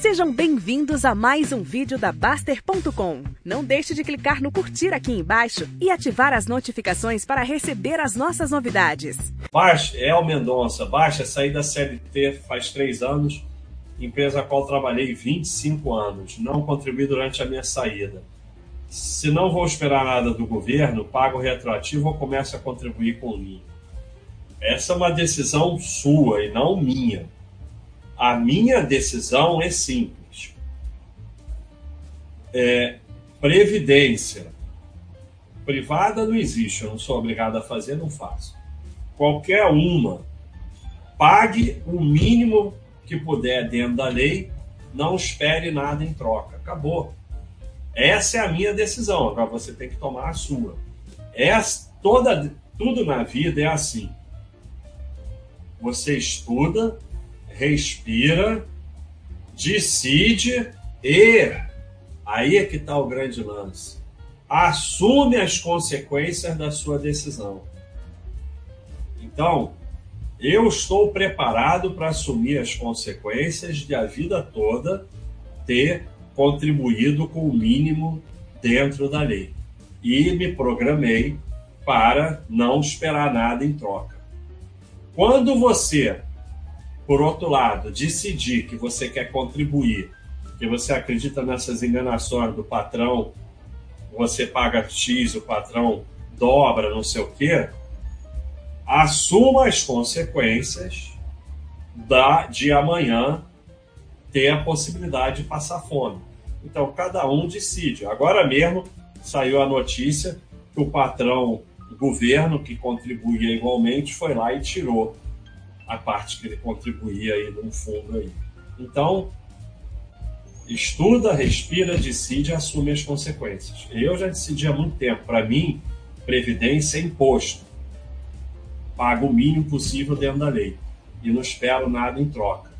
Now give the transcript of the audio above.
Sejam bem-vindos a mais um vídeo da Baster.com. Não deixe de clicar no curtir aqui embaixo e ativar as notificações para receber as nossas novidades. Baixa, é o Mendonça. Baixa, saí da CLT faz três anos, empresa a qual trabalhei 25 anos. Não contribuí durante a minha saída. Se não vou esperar nada do governo, pago retroativo ou começo a contribuir com o. Essa é uma decisão sua e não minha. A minha decisão é simples. É, previdência privada não existe, eu não sou obrigado a fazer, não faço. Qualquer uma, pague o mínimo que puder dentro da lei, não espere nada em troca. Acabou. Essa é a minha decisão. Agora você tem que tomar a sua. Essa, toda, tudo na vida é assim. Você estuda, respira, decide e aí é que está o grande lance. Assume as consequências da sua decisão. Então, eu estou preparado para assumir as consequências de a vida toda ter contribuído com o mínimo dentro da lei. E me programei para não esperar nada em troca. Quando você por outro lado, decidir que você quer contribuir, que você acredita nessas enganações do patrão, você paga X, o patrão dobra, não sei o quê, assuma as consequências da, de amanhã ter a possibilidade de passar fome. Então, cada um decide. Agora mesmo saiu a notícia que o patrão, o governo que contribuía igualmente, foi lá e tirou a parte que ele contribuía aí num fundo aí. Então, estuda, respira, decide e assume as consequências. Eu já decidi há muito tempo. Para mim, previdência é imposto. Pago o mínimo possível dentro da lei. E não espero nada em troca.